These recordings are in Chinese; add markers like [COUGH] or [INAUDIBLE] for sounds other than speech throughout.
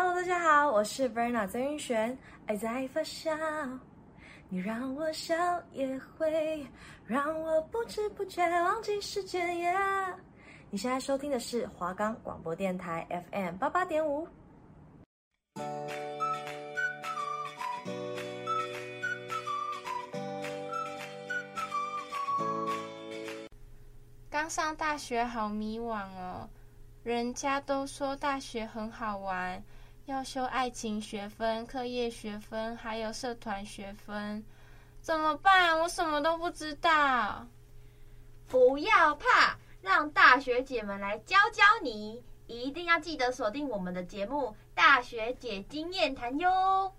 Hello，大家好，我是 Verna 曾云璇。爱在发酵，你让我笑，也会让我不知不觉忘记时间。耶你现在收听的是华冈广播电台 FM 八八点五。刚上大学好迷惘哦，人家都说大学很好玩。要修爱情学分、课业学分，还有社团学分，怎么办？我什么都不知道。不要怕，让大学姐们来教教你。一定要记得锁定我们的节目《大学姐经验谈》哟。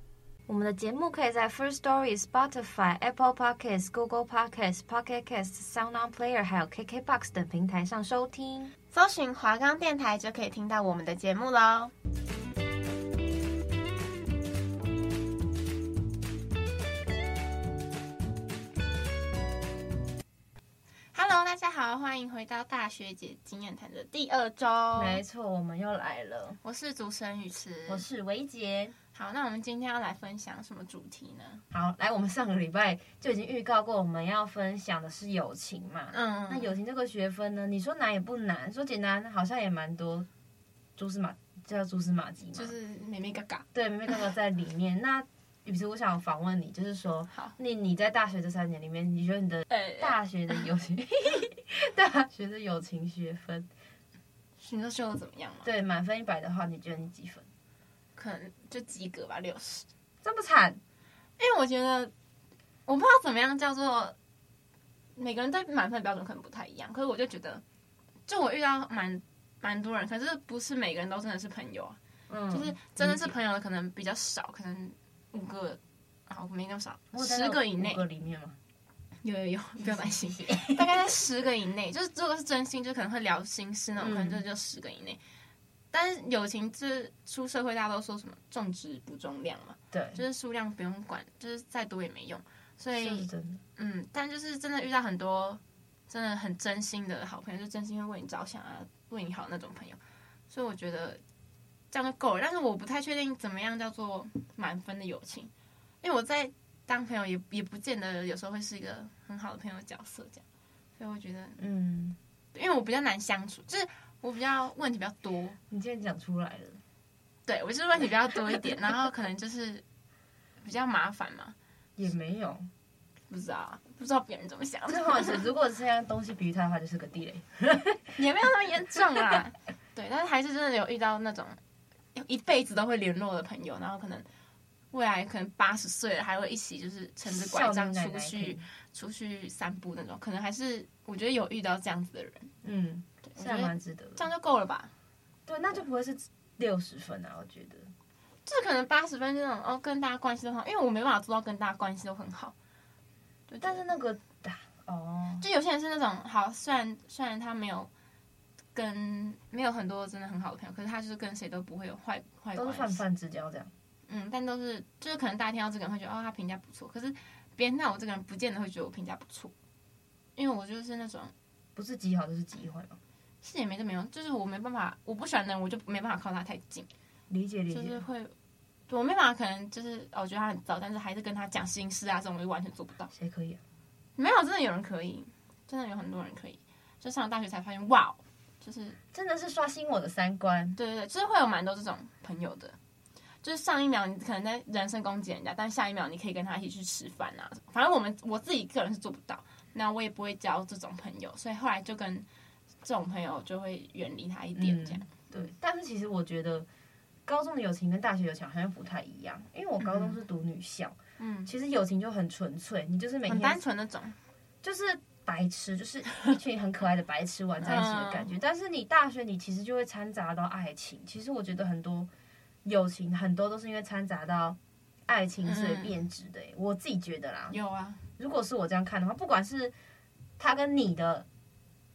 我们的节目可以在 First Story、Spotify、Apple Podcasts、Google Podcasts、Pocket Casts、Sound On Player 还有 KKBox 等平台上收听。搜寻华冈电台就可以听到我们的节目喽。家好，欢迎回到大学姐经验谈的第二周。没错，我们又来了。我是主持人雨慈，我是维杰。好，那我们今天要来分享什么主题呢？好，来，我们上个礼拜就已经预告过，我们要分享的是友情嘛。嗯。那友情这个学分呢？你说难也不难，说简单好像也蛮多蛛丝马，叫蛛丝马迹嘛。就是眉眉角角。对，眉眉角角在里面。那。于是我想访问你，就是说，好，你你在大学这三年里面，你觉得你的大学的友情，[LAUGHS] 大学的友情学分，你都修的怎么样吗？对，满分一百的话，你觉得你几分？可能就及格吧，六十。这么惨？因为我觉得，我不知道怎么样叫做，每个人对满分的标准可能不太一样。可是我就觉得，就我遇到蛮蛮多人，可是不是每个人都真的是朋友啊。嗯，就是真的是朋友的可能比较少，可能。五个，啊，没那么少，十个以内。五个里面吗？有有有，[LAUGHS] 不要担心，大概在十个以内。就是如果是真心，就可能会聊心事那种，可能就就十个以内。但是友情，就是出社会，大家都说什么重质不重量嘛。对，就是数量不用管，就是再多也没用。所以，嗯，但就是真的遇到很多真的很真心的好朋友，就真心会为你着想啊，为你好那种朋友。所以我觉得。这样就够了，但是我不太确定怎么样叫做满分的友情，因为我在当朋友也也不见得有时候会是一个很好的朋友角色，这样，所以我觉得，嗯，因为我比较难相处，就是我比较问题比较多。你今天讲出来了，对，我就是问题比较多一点，然后可能就是比较麻烦嘛。也没有，不知道，不知道别人怎么想。[LAUGHS] 这话是，如果这样东西比喻他的话，就是个地雷，[LAUGHS] 也没有那么严重啊。对，但是还是真的有遇到那种。一辈子都会联络的朋友，然后可能未来可能八十岁了还会一起，就是撑着拐杖出去出去散步那种，可能还是我觉得有遇到这样子的人，嗯，对，是还蛮值得的，这样就够了吧？对，那就不会是六十分啊，我觉得，就是可能八十分这种哦，跟大家关系都很好，因为我没办法做到跟大家关系都很好，对，但是那个哦，就有些人是那种好，虽然虽然他没有。跟没有很多真的很好的朋友，可是他就是跟谁都不会有坏坏关系，都是泛泛之交这样。嗯，但都是就是可能大家听到这个人会觉得哦，他评价不错，可是别人看我这个人不见得会觉得我评价不错，因为我就是那种不是极好就是极坏嘛，是也没这么用，就是我没办法，我不喜欢的人我就没办法靠他太近，理解理解，就是会我没办法，可能就是我觉得他很糟，但是还是跟他讲心事啊这种我就完全做不到。谁可以啊？没有，真的有人可以，真的有很多人可以，就上了大学才发现哇。就是真的是刷新我的三观，对对对，就是会有蛮多这种朋友的，就是上一秒你可能在人身攻击人家，但下一秒你可以跟他一起去吃饭啊。反正我们我自己个人是做不到，那我也不会交这种朋友，所以后来就跟这种朋友就会远离他一点这样。嗯、对，但是其实我觉得高中的友情跟大学友情好像不太一样，因为我高中是读女校，嗯，其实友情就很纯粹，你就是每天很单纯那种，就是。白痴就是一群很可爱的白痴玩在一起的感觉，但是你大学你其实就会掺杂到爱情。其实我觉得很多友情很多都是因为掺杂到爱情所以变质的。我自己觉得啦，有啊。如果是我这样看的话，不管是他跟你的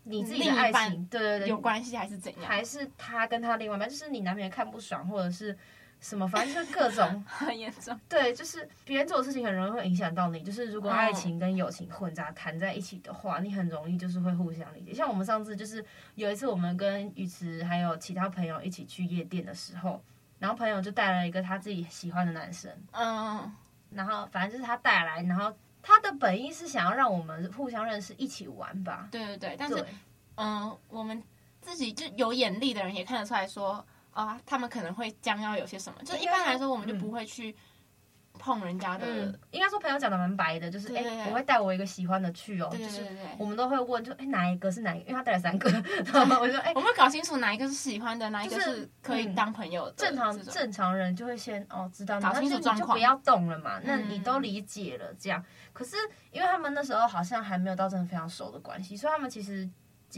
你自己的爱情，对对对，有关系还是怎样，还是他跟他另外一半，就是你难免看不爽，或者是。什么？反正就是各种 [LAUGHS] 很严重。对，就是别人做的事情很容易会影响到你。就是如果爱情跟友情混杂谈在一起的话，你很容易就是会互相理解。像我们上次就是有一次，我们跟雨池还有其他朋友一起去夜店的时候，然后朋友就带了一个他自己喜欢的男生，嗯，然后反正就是他带来，然后他的本意是想要让我们互相认识，一起玩吧。对对对，但是嗯，我们自己就有眼力的人也看得出来说，啊，他们可能会将要有些什么，就是一般来说我们就不会去。碰人家的，嗯、应该说朋友讲的蛮白的，就是哎，我会带我一个喜欢的去哦，就是我们都会问，就哎哪一个是哪一个，因为他带了三个，[LAUGHS] 然后我就哎，我们搞清楚哪一个是喜欢的，哪一个是可以当朋友的。正常正常人就会先哦知道，搞清楚状况，就不要动了嘛。那你都理解了这样，可是因为他们那时候好像还没有到真的非常熟的关系，所以他们其实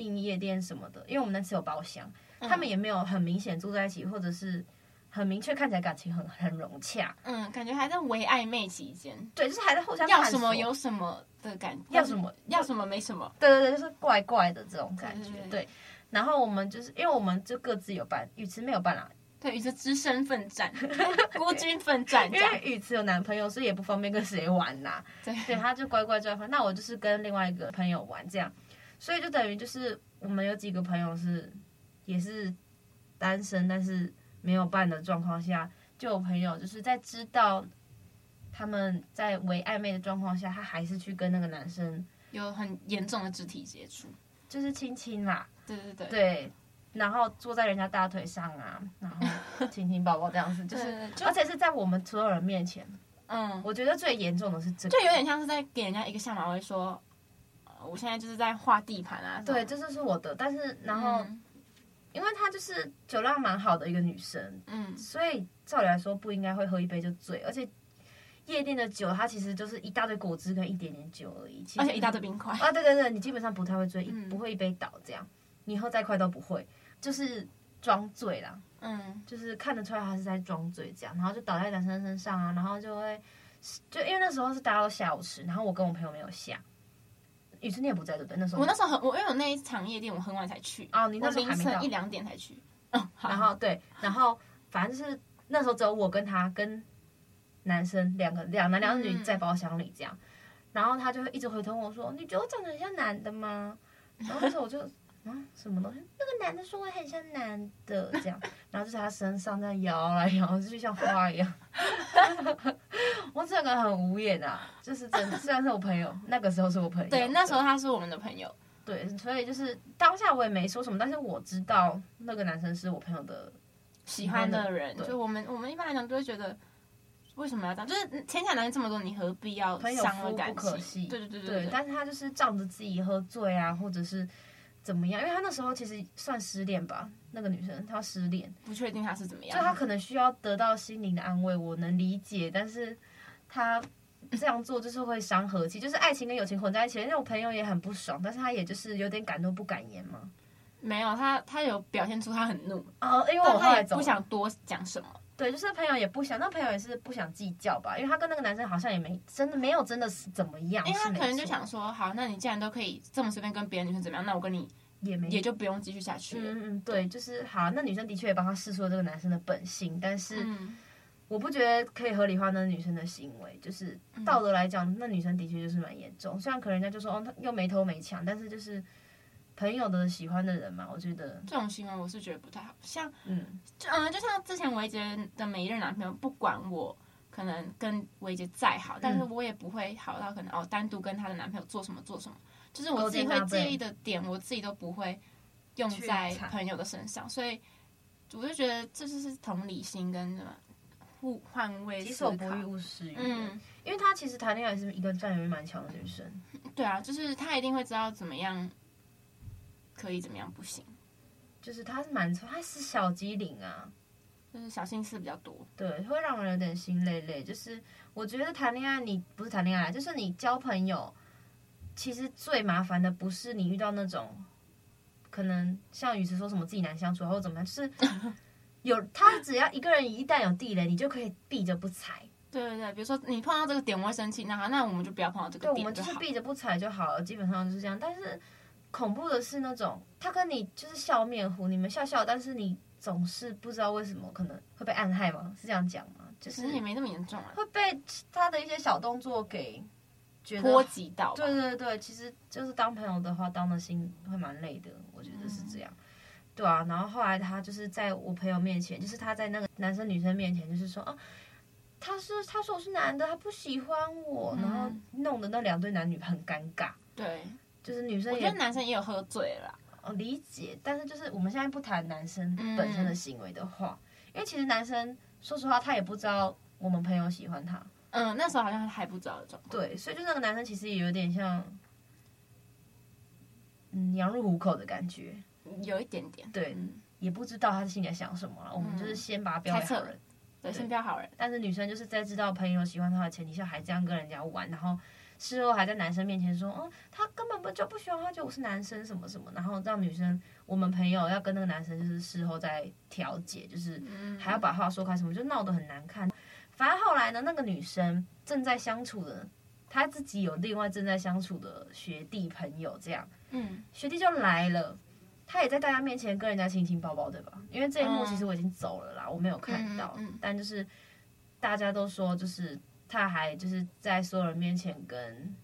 进夜店什么的，因为我们那次有包厢，他们也没有很明显住在一起，或者是。很明确，看起来感情很很融洽。嗯，感觉还在微暧昧期间。对，就是还在互相要什么有什么的感觉，要什么要什么没什么。对对对，就是怪怪的这种感觉。对，对，对，对，然后我们就是因为我们就各自有办，语词没有办啦。对，语词只身奋战，[LAUGHS] 孤军奋战。因为语词有男朋友，所以也不方便跟谁玩呐。对，对，他就乖乖在那我就是跟另外一个朋友玩这样，所以就等于就是我们有几个朋友是也是单身，但是没有伴的状况下。就有朋友就是在知道他们在为暧昧的状况下，他还是去跟那个男生。有很严重的肢体接触，就是亲亲啦，对对对，对，然后坐在人家大腿上啊，然后亲亲抱抱这样子，[LAUGHS] 就是而且是在我们所有人面前，嗯，我觉得最严重的是这个，就有点像是在给人家一个下马威说，说、呃、我现在就是在画地盘啊，对，这就是我的，但是然后。嗯因为她就是酒量蛮好的一个女生，嗯，所以照理来说不应该会喝一杯就醉，而且夜店的酒它其实就是一大堆果汁跟一点点酒而已，而且一大堆冰块啊，对对对，你基本上不太会醉，嗯、不会一杯倒这样，你喝再快都不会，就是装醉啦，嗯，就是看得出来她是在装醉这样，然后就倒在男生身上啊，然后就会就因为那时候是大家都下午吃，然后我跟我朋友没有下。雨辰你也不在对不对？那时候我那时候很我因为我那一场夜店我很晚才去哦，你那时候还没到凌晨一两点才去，嗯，然后对，然后反正就是那时候只有我跟他跟男生两个两男两女在包厢里这样，嗯、然后他就会一直回头问我说：“你觉得我长得很像男的吗？”然后那时候我就。啊，什么东西？那个男的说我很像男的，这样，然后就在他身上这样摇来摇去，就像花一样。我整个很无言啊，就是真的，虽然是我朋友，那个时候是我朋友。[LAUGHS] 对，那时候他是我们的朋友。对，所以就是当下我也没说什么，但是我知道那个男生是我朋友的喜欢的人。就我们我们一般来讲都会觉得，为什么要这样？就是天下男人这么多，你何必要伤了感情？对对对对，对，但是他就是仗着自己喝醉啊，或者是。怎么样？因为他那时候其实算失恋吧，那个女生她失恋，不确定她是怎么样，就她可能需要得到心灵的安慰，我能理解。但是她这样做就是会伤和气，就是爱情跟友情混在一起。因为我朋友也很不爽，但是他也就是有点敢怒不敢言嘛。没有，他他有表现出他很怒哦，因为我后来不想多讲什么。对，就是朋友也不想，那朋友也是不想计较吧，因为他跟那个男生好像也没真的没有真的是怎么样，因为他可能就想说，好，那你既然都可以这么随便跟别的女生怎么样，那我跟你也没也就不用继续下去。嗯嗯，对，就是好，那女生的确也帮他试出了这个男生的本性，但是我不觉得可以合理化那女生的行为，就是道德来讲，那女生的确就是蛮严重。虽然可能人家就说哦，她又没偷没抢，但是就是。朋友的喜欢的人嘛，我觉得这种行为我是觉得不太好。像，嗯，就嗯，就像之前维杰的每一任男朋友，不管我可能跟维杰再好，嗯、但是我也不会好到可能哦，单独跟他的男朋友做什么做什么，就是我自己会介意的点，我自己都不会用在朋友的身上。所以我就觉得这就是同理心跟什么互换位思考，己所不欲勿施于人。嗯，因为他其实谈恋爱是一个占有欲蛮强的女生。对啊，就是他一定会知道怎么样。可以怎么样？不行，就是他是蛮，他是小机灵啊，就是小心思比较多，对，会让人有点心累累。就是我觉得谈恋爱，你不是谈恋爱，就是你交朋友，其实最麻烦的不是你遇到那种可能像雨池说什么自己难相处或者怎么样，就是有他只要一个人一旦有地雷，你就可以避着不踩。对对对，比如说你碰到这个点我会生气，那好，那我们就不要碰到这个点，对，我们就是避着不踩就好了，基本上就是这样。但是。恐怖的是那种，他跟你就是笑面虎，你们笑笑，但是你总是不知道为什么可能会被暗害吗？是这样讲吗？就是也没那么严重啊，会被他的一些小动作给觉得波及到。对对对，其实就是当朋友的话，当的心会蛮累的，我觉得是这样。嗯、对啊，然后后来他就是在我朋友面前，就是他在那个男生女生面前，就是说啊，他是他说我是男的，他不喜欢我，嗯、然后弄得那两对男女很尴尬。对，就是女生也，我觉得男生也有喝醉了。哦，理解，但是就是我们现在不谈男生本身的行为的话，嗯、因为其实男生说实话，他也不知道我们朋友喜欢他。嗯，那时候好像还不知道的状况。对，所以就那个男生其实也有点像，嗯，羊入虎口的感觉，有一点点。对，嗯、也不知道他心里在想什么了。我们就是先把他标为好人，对，先标好人。但是女生就是在知道朋友喜欢他的前提下，还这样跟人家玩，然后。事后还在男生面前说，哦，他根本不就不喜欢他，就我是男生什么什么，然后让女生，我们朋友要跟那个男生就是事后再调解，就是还要把话说开，什么就闹得很难看。反正后来呢，那个女生正在相处的，她自己有另外正在相处的学弟朋友，这样，嗯，学弟就来了，他也在大家面前跟人家亲亲抱抱，对吧？因为这一幕其实我已经走了啦，我没有看到，但就是大家都说就是。他还就是在所有人面前跟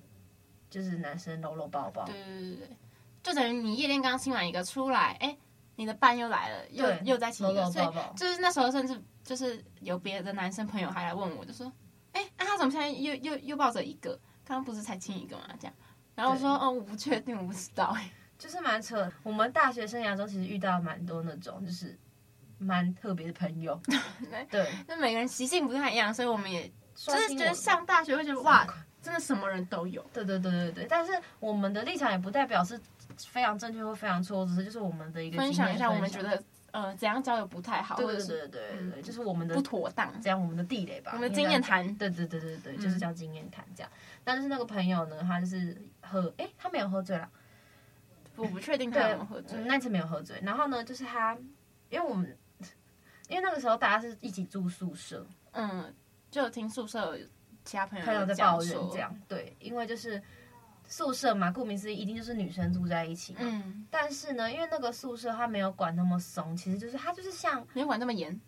就是男生搂搂抱抱，对对对对，就等于你夜店刚亲完一个出来，哎，你的伴又来了，又又在亲一个，所以就是那时候甚至就是有别的男生朋友还来问我，就说，哎，那他怎么现在又又又抱着一个？刚刚不是才亲一个吗？这样，然后我说，哦，我不确定，我不知道，哎，就是蛮扯。我们大学生涯中其实遇到蛮多那种就是蛮特别的朋友，[LAUGHS] 对，那每个人习性不太一样，所以我们也。就是觉得上大学会觉得哇，真的什么人都有。对对对对对，但是我们的立场也不代表是非常正确或非常错误，只是就是我们的一个分享一下，我们觉得呃怎样交友不太好，对对对对对对，就是我们的不妥当，这样我们的地雷吧。我们的经验谈，对对对对对，就是叫经验谈这样。但是那个朋友呢，他就是喝，哎，他没有喝醉了，我不确定他有没有喝醉，那次没有喝醉。然后呢，就是他，因为我们因为那个时候大家是一起住宿舍，嗯。就有听宿舍其他朋友朋友在抱怨这样，对，因为就是宿舍嘛，顾名思义，一定就是女生住在一起嘛。嗯。但是呢，因为那个宿舍它没有管那么松，其实就是它就是像没有管那么严。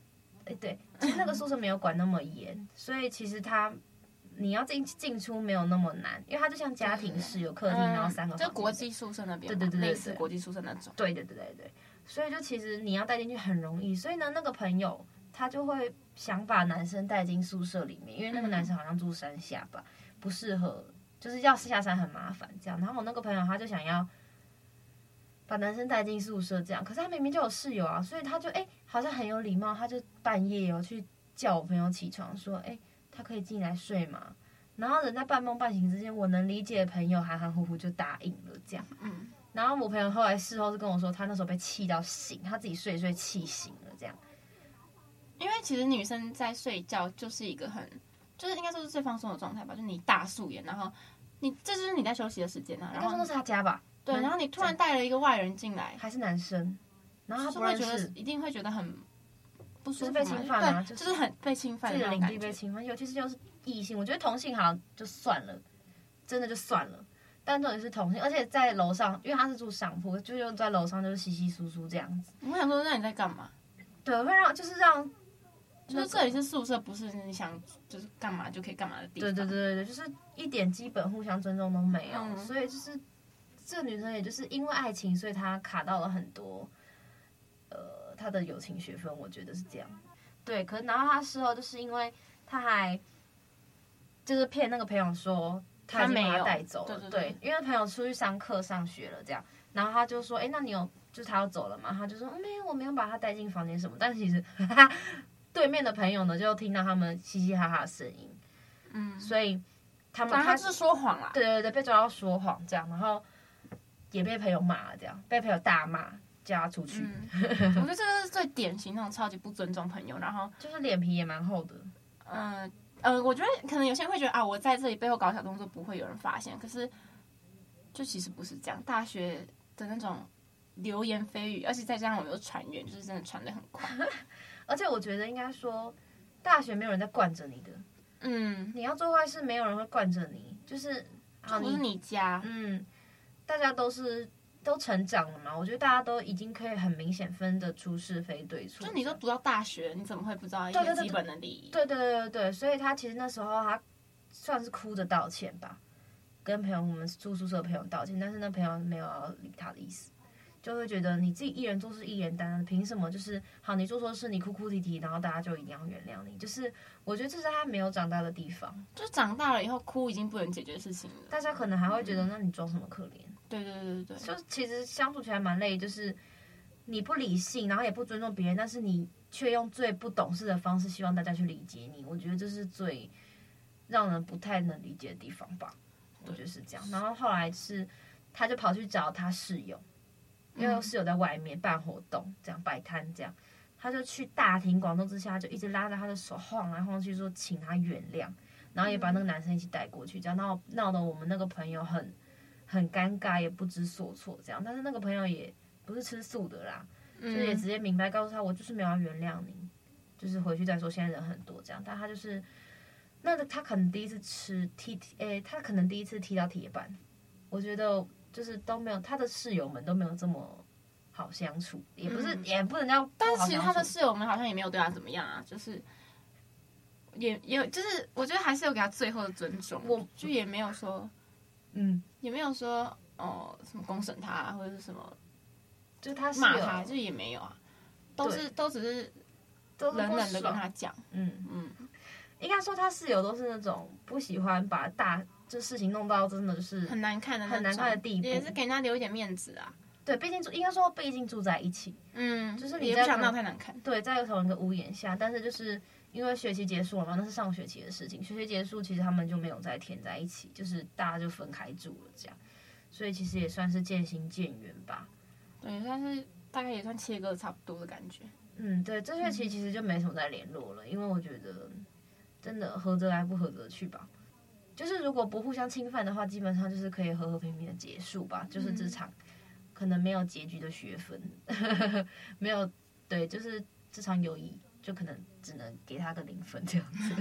哎，对，其实那个宿舍没有管那么严，所以其实它你要进进出没有那么难，因为它就像家庭式，有客厅，然后三个。就国际宿舍那边。对对对对。类似国际宿舍那种。对对对对对，所以就其实你要带进去很容易，所以呢，那个朋友他就会。想把男生带进宿舍里面，因为那个男生好像住山下吧，不适合，就是要下山很麻烦这样。然后我那个朋友他就想要把男生带进宿舍这样，可是他明明就有室友啊，所以他就哎、欸、好像很有礼貌，他就半夜哦去叫我朋友起床说，哎、欸、他可以进来睡吗？然后人在半梦半醒之间，我能理解的朋友含含糊糊就答应了这样。嗯，然后我朋友后来事后是跟我说，他那时候被气到醒，他自己睡一睡气醒了这样。因为其实女生在睡觉就是一个很，就是应该说是最放松的状态吧。就你大素颜，然后你这就是你在休息的时间啊。然后那是他家吧？对。然后你突然带了一个外人进来，还是男生，然后他不会觉得一定会觉得很不舒服，被侵犯啊，就是很被侵犯，自己的领地被侵犯。尤其是就是异性，我觉得同性好像就算了，真的就算了。但重点是同性，而且在楼上，因为他是住上铺，就又在楼上就是稀稀疏疏这样子。我想说，那你在干嘛？对，会让就是让。就是这里是宿舍，不是你想就是干嘛就可以干嘛的地方。对对对对，就是一点基本互相尊重都没有，嗯、所以就是这个女生，也就是因为爱情，所以她卡到了很多，呃，她的友情学分，我觉得是这样。对，可是然后他事后就是因为他还就是骗那个朋友说他没有带走了，对，对，对，对，因为朋友出去上课上学了这样，然后他就说，哎，那你有就是他要走了嘛？他就说没有，我没有把他带进房间什么，但是其实。哈哈对面的朋友呢，就听到他们嘻嘻哈哈的声音，嗯，所以他们他是说谎了，对对对，被抓到说谎这样，然后也被朋友骂了，这样被朋友大骂，叫他出去。嗯、我觉得这个是最典型那种超级不尊重朋友，然后 [LAUGHS] 就是脸皮也蛮厚的。嗯呃，我觉得可能有些人会觉得啊，我在这里背后搞小动作不会有人发现，可是就其实不是这样。大学的那种流言蜚语，而且再加上我们又传远，就是真的传的很快。[LAUGHS] 而且我觉得应该说，大学没有人在惯着你的，嗯，你要做坏事，没有人会惯着你，就是，这不是你家，嗯，大家都是都成长了嘛，我觉得大家都已经可以很明显分得出是非对错。就你都读到大学，你怎么会不知道一些基本的礼仪？对对对对对，所以他其实那时候他算是哭着道歉吧，跟朋友我们住宿舍的朋友道歉，但是那朋友没有要理他的意思。就会觉得你自己一人做事一人担，凭什么就是好你做错事你哭哭啼啼，然后大家就一定要原谅你？就是我觉得这是他没有长大的地方，就长大了以后哭已经不能解决事情了，大家可能还会觉得那你装什么可怜？对对对对对，就其实相处起来蛮累，就是你不理性，然后也不尊重别人，但是你却用最不懂事的方式希望大家去理解你，我觉得这是最让人不太能理解的地方吧。我觉得是这样。然后后来是他就跑去找他室友。因为室友在外面办活动，这样摆摊，这样他就去大庭广众之下，就一直拉着他的手晃来晃去，说请他原谅，然后也把那个男生一起带过去，这样闹闹得我们那个朋友很很尴尬，也不知所措，这样。但是那个朋友也不是吃素的啦，就是也直接明白告诉他，我就是没有要原谅你，就是回去再说。现在人很多这样，但他就是那个他可能第一次吃踢，诶，他可能第一次踢到铁板，我觉得。就是都没有，他的室友们都没有这么好相处，也不是，嗯、也不能叫。但是其实他的室友们好像也没有对他怎么样啊，就是也也就是我觉得还是有给他最后的尊重，我就也没有说，嗯，也没有说哦、呃、什么公审他、啊、或者是什么，就是他骂他，就也没有啊，都是都只是冷冷的跟他讲，嗯。嗯，应该说他室友都是那种不喜欢把大。这事情弄到真的就是很难看的很难看的地步，也是给人家留一点面子啊。对，毕竟住应该说毕竟住在一起，嗯，就是你也不想闹太难看。对，在同一个屋檐下，但是就是因为学期结束了嘛，那是上学期的事情。学期结束，其实他们就没有再填在一起，就是大家就分开住了这样。所以其实也算是渐行渐远吧。对，但是大概也算切割差不多的感觉。嗯，对，这学期其实就没什么再联络了，嗯、因为我觉得真的合则来，不合则去吧。就是如果不互相侵犯的话，基本上就是可以和和平平的结束吧。就是这场可能没有结局的学分，嗯、[LAUGHS] 没有对，就是这场友谊就可能只能给他个零分这样子，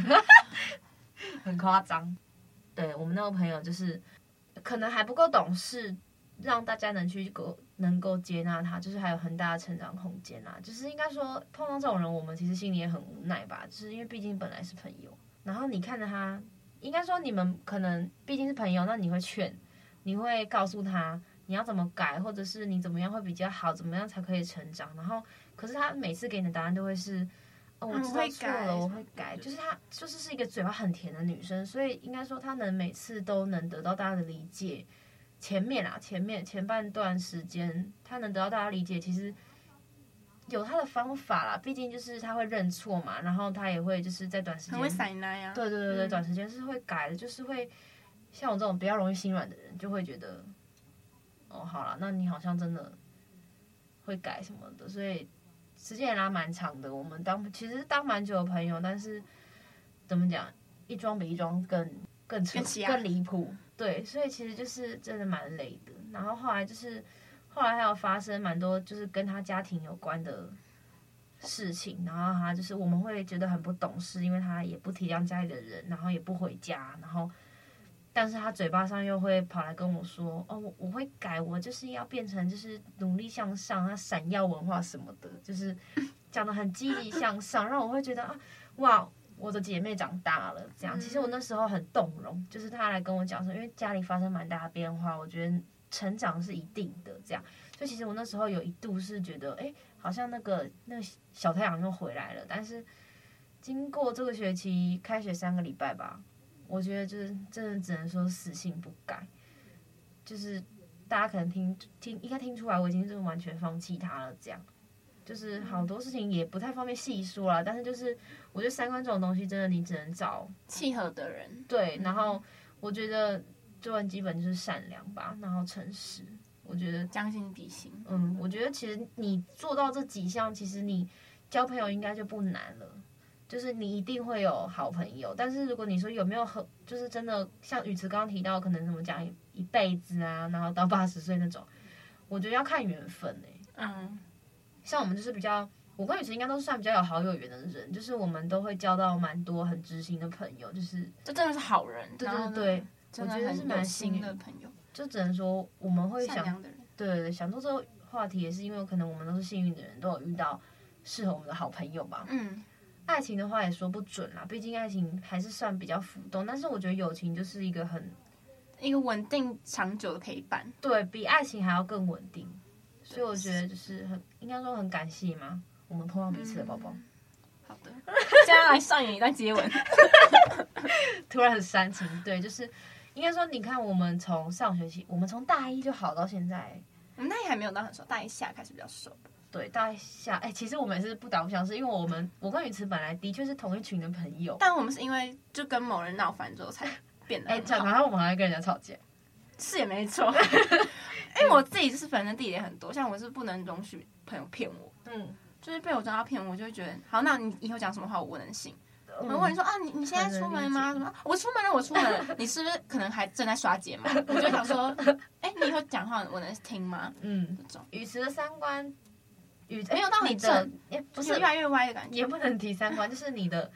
很夸张。对，我们那个朋友就是可能还不够懂事，让大家能去够能够接纳他，就是还有很大的成长空间啊。就是应该说碰到这种人，我们其实心里也很无奈吧。就是因为毕竟本来是朋友，然后你看着他。应该说，你们可能毕竟是朋友，那你会劝，你会告诉他你要怎么改，或者是你怎么样会比较好，怎么样才可以成长。然后，可是他每次给你的答案都会是，哦，我知道错了，我会改。就是她就是是一个嘴巴很甜的女生，所以应该说，她能每次都能得到大家的理解。前面啊，前面前半段时间，她能得到大家理解，其实。有她的方法啦，毕竟就是她会认错嘛，然后她也会就是在短时间，会塞奶呀，对对对对，嗯、短时间是会改的，就是会像我这种比较容易心软的人，就会觉得，哦，好了，那你好像真的会改什么的，所以时间也拉蛮长的。我们当其实当蛮久的朋友，但是怎么讲，一桩比一桩更更扯更离谱，对，所以其实就是真的蛮累的。然后后来就是。后来还有发生蛮多，就是跟他家庭有关的事情，然后他就是我们会觉得很不懂事，因为他也不体谅家里的人，然后也不回家，然后，但是他嘴巴上又会跑来跟我说，哦，我我会改，我就是要变成就是努力向上，他闪耀文化什么的，就是讲的很积极向上，让我会觉得啊，哇，我的姐妹长大了，这样。其实我那时候很动容，就是他来跟我讲说，因为家里发生蛮大的变化，我觉得。成长是一定的，这样，所以其实我那时候有一度是觉得，哎，好像那个那个小太阳又回来了。但是经过这个学期开学三个礼拜吧，我觉得就是真的只能说死性不改。就是大家可能听听应该听出来，我已经就是完全放弃他了。这样，就是好多事情也不太方便细说了。但是就是我觉得三观这种东西，真的你只能找契合的人。对，然后我觉得。做人基本就是善良吧，然后诚实。我觉得将心比心。嗯，我觉得其实你做到这几项，其实你交朋友应该就不难了。就是你一定会有好朋友，但是如果你说有没有很，就是真的像宇慈刚刚提到，可能怎么讲一一辈子啊，然后到八十岁那种，我觉得要看缘分哎、欸。嗯。像我们就是比较，我跟宇慈应该都算比较有好友缘的人，就是我们都会交到蛮多很知心的朋友，就是这真的是好人。对对对。我觉得是蛮幸运的朋友，就只能说我们会想，对对对，想做这个话题也是因为可能我们都是幸运的人，都有遇到适合我们的好朋友吧。嗯，爱情的话也说不准啦，毕竟爱情还是算比较浮动，但是我觉得友情就是一个很一个稳定长久的陪伴，对比爱情还要更稳定。所以我觉得就是很应该说很感谢嘛，我们碰到彼此的宝宝。嗯、好的，[LAUGHS] 接下来上演一段接吻，[LAUGHS] 突然很煽情。对，就是应该说，你看我们从上学期，我们从大一就好到现在，我们大一还没有到很熟，大一下开始比较熟。对，大一下，哎、欸，其实我们也是不打不相识，因为我们我跟雨慈本来的确是同一群的朋友，但我们是因为就跟某人闹翻之后才变得。哎、欸，然后我们还会跟人家吵架。是也没错，[LAUGHS] 因为我自己就是反正地雷很多，像我是不能容许朋友骗我，嗯，就是被我知道骗我，就会觉得好，那你以后讲什么话我不能信。我问你说啊，你你现在出门吗？什么？我出门了，我出门了。你是不是可能还正在刷睫毛？我就想说，[LAUGHS] 哎、欸，你以后讲话我能听吗？嗯，这种语词的三观，语没有到你的，也不是越来越歪的感觉，也不能提三观，就是你的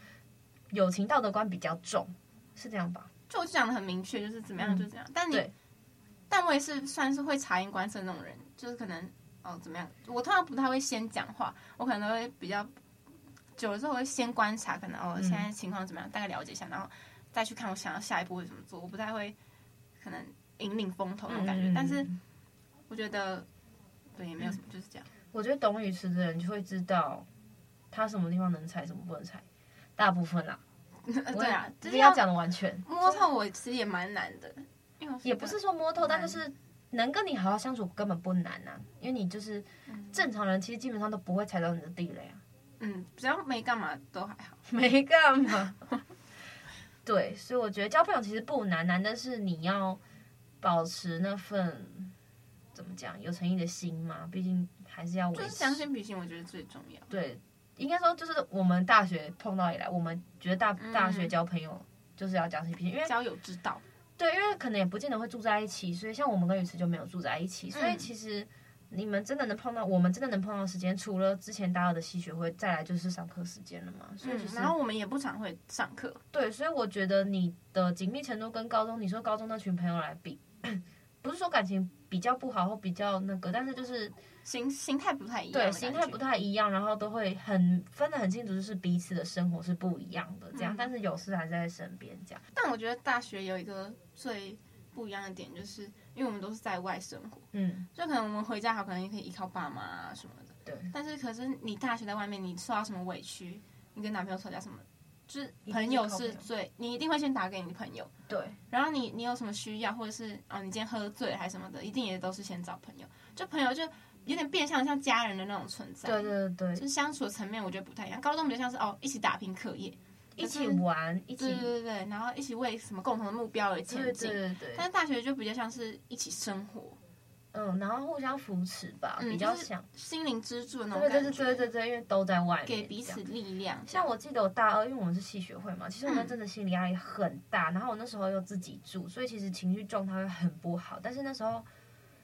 友情道德观比较重，是这样吧？就我就讲的很明确，就是怎么样就怎样，嗯、但你。但我也是算是会察言观色那种人，就是可能哦怎么样，我通常不太会先讲话，我可能都会比较久了之后会先观察，可能哦现在情况怎么样，大概了解一下，然后再去看我想要下一步会怎么做。我不太会可能引领风头那种感觉，但是我觉得对也没有什么，就是这样。我觉得懂语词的人就会知道他什么地方能踩，什么不能踩，大部分啦。[LAUGHS] 对啊，不要讲的完全摸透，我其实也蛮难的。也不是说摸透，但就是能跟你好好相处根本不难呐、啊，因为你就是正常人，其实基本上都不会踩到你的地雷啊。嗯，只要没干嘛都还好，[LAUGHS] 没干嘛。[LAUGHS] 对，所以我觉得交朋友其实不难，难的是你要保持那份怎么讲有诚意的心嘛，毕竟还是要维持。相信比心，我觉得最重要。对，应该说就是我们大学碰到以来，我们觉得大大学交朋友就是要将心比心，因为交友之道。对，因为可能也不见得会住在一起，所以像我们跟雨慈就没有住在一起，所以其实你们真的能碰到，我们真的能碰到时间，除了之前大二的系学会，再来就是上课时间了嘛。所以、就是嗯、然后我们也不常会上课。对，所以我觉得你的紧密程度跟高中，你说高中那群朋友来比，不是说感情比较不好或比较那个，但是就是。心心态不太一样，对，心态不太一样，然后都会很分得很清楚，就是彼此的生活是不一样的，这样。嗯、但是有事还是在身边，这样。但我觉得大学有一个最不一样的点，就是因为我们都是在外生活，嗯，就可能我们回家好，可能也可以依靠爸妈啊什么的，对。但是可是你大学在外面，你受到什么委屈，你跟男朋友吵架什么，就是朋友是最，你一定会先打给你的朋友，对。然后你你有什么需要，或者是啊你今天喝醉还是什么的，一定也都是先找朋友，就朋友就。有点变相像家人的那种存在，对对对，就是相处的层面我觉得不太一样。高中比较像是哦，一起打拼课业，一起玩，一起对对对，然后一起为什么共同的目标而前进。对对对。但是大学就比较像是一起生活，嗯，然后互相扶持吧，比较像心灵支柱的那种感觉。对对对对，因为都在外面，给彼此力量。像我记得我大二，因为我们是系学会嘛，其实我们真的心理压力很大。然后我那时候又自己住，所以其实情绪状态会很不好。但是那时候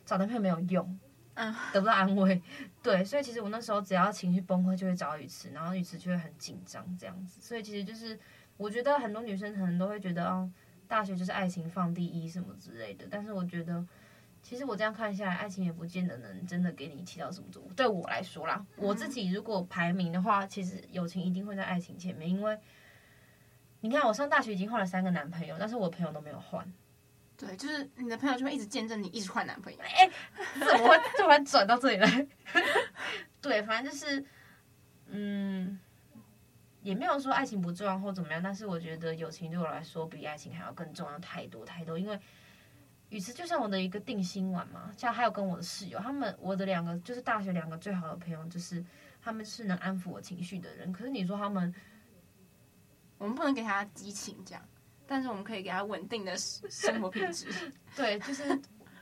找男朋友没有用。嗯，得不到安慰，对，所以其实我那时候只要情绪崩溃，就会找雨慈，然后雨慈就会很紧张这样子。所以其实就是，我觉得很多女生可能都会觉得，哦，大学就是爱情放第一什么之类的。但是我觉得，其实我这样看下来，爱情也不见得能真的给你起到什么作用。对我来说啦，我自己如果排名的话，其实友情一定会在爱情前面，因为你看我上大学已经换了三个男朋友，但是我朋友都没有换。对，就是你的朋友就会一直见证你一直换男朋友。哎，怎么会突然转到这里来？对，反正就是，嗯，也没有说爱情不重要或怎么样，但是我觉得友情对我来说比爱情还要更重要太多太多。因为雨慈就像我的一个定心丸嘛，像还有跟我的室友，他们我的两个就是大学两个最好的朋友，就是他们是能安抚我情绪的人。可是你说他们，我们不能给他激情这样。但是我们可以给他稳定的生活品质，[LAUGHS] 对，就是，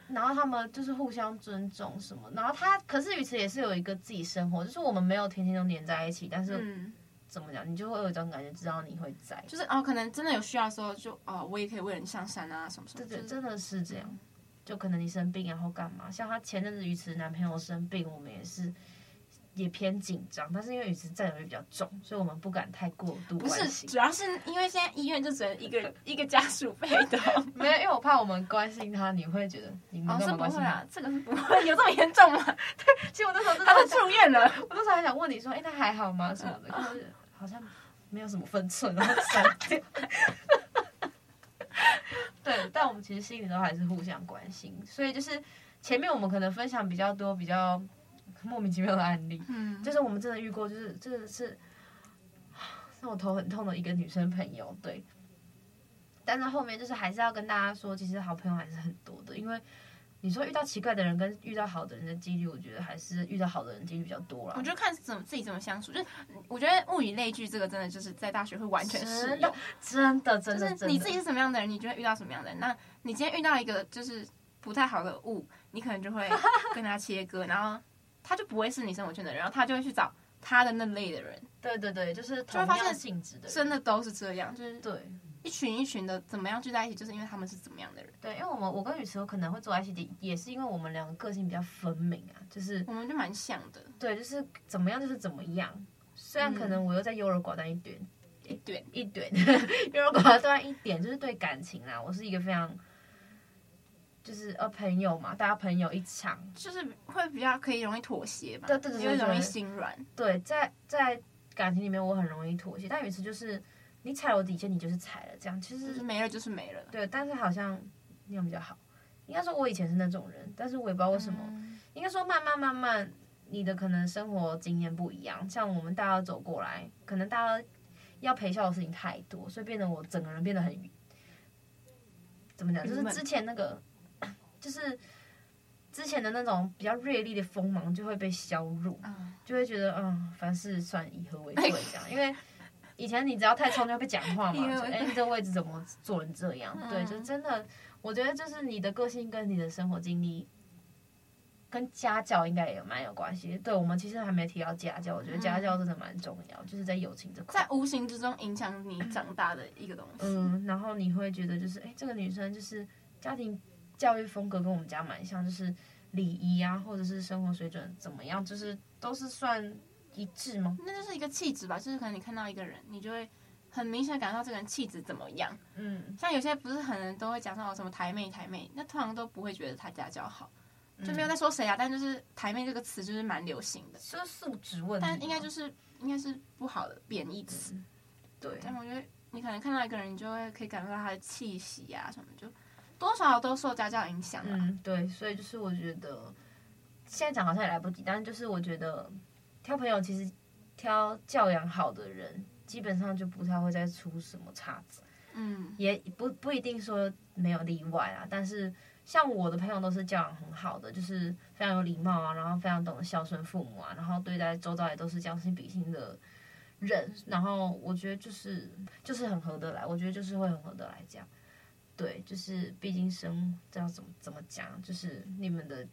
然后他们就是互相尊重什么，然后他可是雨慈也是有一个自己生活，就是我们没有天天都黏在一起，但是、嗯、怎么讲，你就会有一种感觉，知道你会在，就是哦，可能真的有需要的时候就，就哦，我也可以为你上山啊，什么什么，对对，真的是这样，就可能你生病然后干嘛，像他前阵子雨慈男朋友生病，我们也是。也偏紧张，但是因为雨池占有欲比较重，所以我们不敢太过度。不是，主要是因为现在医院就只能一个 [LAUGHS] 一个家属陪同，[LAUGHS] 没有，因为我怕我们关心他，你会觉得你们干嘛关心他？啊，这个是不会 [LAUGHS] 有这么严重吗？对，其实我那时候真的他都住院了，我那时候还想问你说，哎、欸，他还好吗？什么的，可是好像没有什么分寸，然后删掉。[LAUGHS] 对，但我们其实心里都还是互相关心，所以就是前面我们可能分享比较多，比较。莫名其妙的案例。嗯，就是我们真的遇过，就是真的是让我头很痛的一个女生朋友。对，但是后面就是还是要跟大家说，其实好朋友还是很多的，因为。你说遇到奇怪的人跟遇到好的人的几率，我觉得还是遇到好的人几率比较多啦。我觉得看怎么自己怎么相处，就是我觉得物以类聚这个真的就是在大学会完全适用，真的真的。就是你自己是什么样的人，你就会遇到什么样的人。那你今天遇到一个就是不太好的物，你可能就会 [LAUGHS] 跟他切割，然后他就不会是你生活圈的人，然后他就会去找他的那类的人。对对对，就是同样性质的，真的都是这样，就是对。一群一群的怎么样聚在一起，就是因为他们是怎么样的人。对，因为我们我跟雨慈有可能会坐在一起，也是因为我们两个个性比较分明啊，就是我们就蛮像的。对，就是怎么样就是怎么样。虽然可能我又在优柔寡断一点，一点一点，[LAUGHS] 优柔寡断一点，就是对感情啊，我是一个非常，就是呃朋友嘛，大家朋友一场，就是会比较可以容易妥协吧，对对对，因为容易心软。对，在在感情里面我很容易妥协，但雨池就是。你踩了我底线，你就是踩了，这样其实就是没了，就是没了。对，但是好像那样比较好。应该说，我以前是那种人，但是我也不知道为什么。嗯、应该说，慢慢慢慢，你的可能生活经验不一样。像我们大家走过来，可能大家要陪笑的事情太多，所以变得我整个人变得很怎么讲？就是之前那个，就是之前的那种比较锐利的锋芒就会被削弱，嗯、就会觉得嗯，凡事算以和为贵 [LAUGHS] 这样，因为。以前你只要太冲就会被讲话嘛，[LAUGHS] 哎、欸，你这个位置怎么做成这样？嗯、对，就真的，我觉得就是你的个性跟你的生活经历，跟家教应该也蛮有关系。对，我们其实还没提到家教，我觉得家教真的蛮重要，嗯、就是在友情这块，在无形之中影响你长大的一个东西。嗯，然后你会觉得就是，哎、欸，这个女生就是家庭教育风格跟我们家蛮像，就是礼仪啊，或者是生活水准怎么样，就是都是算。一致吗？那就是一个气质吧，就是可能你看到一个人，你就会很明显感受到这个人气质怎么样。嗯，像有些不是很多人都会讲说什么台妹台妹，那通常都不会觉得他家教好，就没有在说谁啊。但就是台妹这个词就是蛮流行的，是素质问题，但应该就是应该是不好的贬义词。对，但我觉得你可能看到一个人，你就会可以感受到他的气息啊什么，就多少都受家教影响。嗯，对，所以就是我觉得现在讲好像也来不及，但是就是我觉得。挑朋友其实挑教养好的人，基本上就不太会再出什么岔子。嗯，也不不一定说没有例外啊。但是像我的朋友都是教养很好的，就是非常有礼貌啊，然后非常懂得孝顺父母啊，然后对待周遭也都是将心比心的人。然后我觉得就是就是很合得来，我觉得就是会很合得来这样。对，就是毕竟生这样怎么怎么讲，就是你们的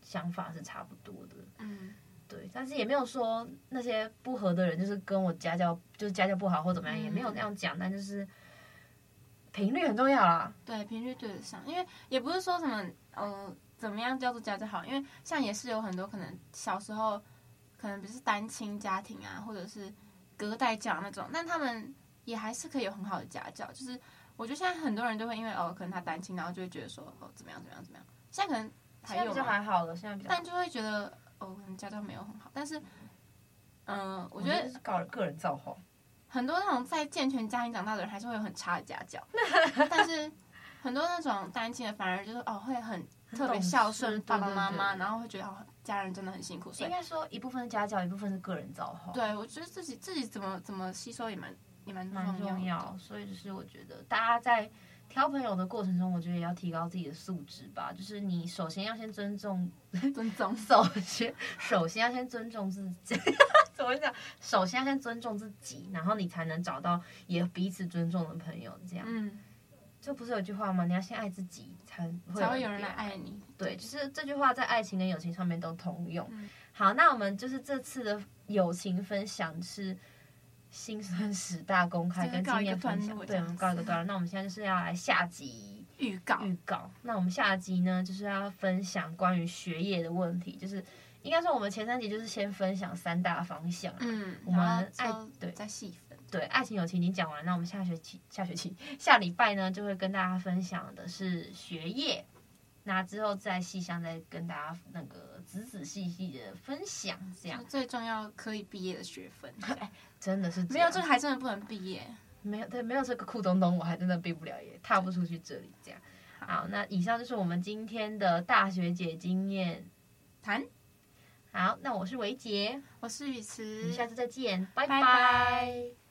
想法是差不多的。嗯。对，但是也没有说那些不合的人就是跟我家教就是家教不好或怎么样，嗯、也没有那样讲。但就是频率很重要啦。对，频率对得上，因为也不是说什么呃怎么样叫做家教好，因为像也是有很多可能小时候可能不是单亲家庭啊，或者是隔代教那种，但他们也还是可以有很好的家教。就是我觉得现在很多人都会因为哦可能他单亲，然后就会觉得说哦怎么样怎么样怎么样。现在可能还有现在比较还好了，现在比较但就会觉得。哦，可能家教没有很好，但是，嗯、呃，我觉得个个人造化，很多那种在健全家庭长大的人，还是会有很差的家教。[LAUGHS] 但是很多那种单亲的，反而就是哦，会很特别孝顺爸爸妈妈，然后会觉得哦，家人真的很辛苦。所以应该说一部分是家教，一部分是个人造化。对，我觉得自己自己怎么怎么吸收也蛮也蛮蛮重要。所以就是我觉得大家在。挑朋友的过程中，我觉得也要提高自己的素质吧。就是你首先要先尊重，[LAUGHS] 尊重，[LAUGHS] 首先首先要先尊重自己。[LAUGHS] 怎么讲？首先要先尊重自己，然后你才能找到也彼此尊重的朋友。这样，嗯，这不是有句话吗？你要先爱自己，才会才会有人来爱你。对，就是这句话在爱情跟友情上面都通用。嗯、好，那我们就是这次的友情分享是。辛酸史大公开跟经验分享，对，我们告一个段落。那我们现在就是要来下集预告。预告。那我们下集呢，就是要分享关于学业的问题，就是应该说我们前三集就是先分享三大方向。嗯，我们爱对再细分。对，爱情友情已经讲完，那我们下学期下学期下礼拜呢，就会跟大家分享的是学业。那之后再细项再跟大家那个仔仔细细的分享，这样。最重要可以毕业的学分，[LAUGHS] 真的是没有这个还真的不能毕业，没有对没有这个酷东东我还真的毕不了业，踏不出去这里这样。好，那以上就是我们今天的大学姐经验。谈。好，那我是维杰，我是雨慈，下次再见，拜拜拜。拜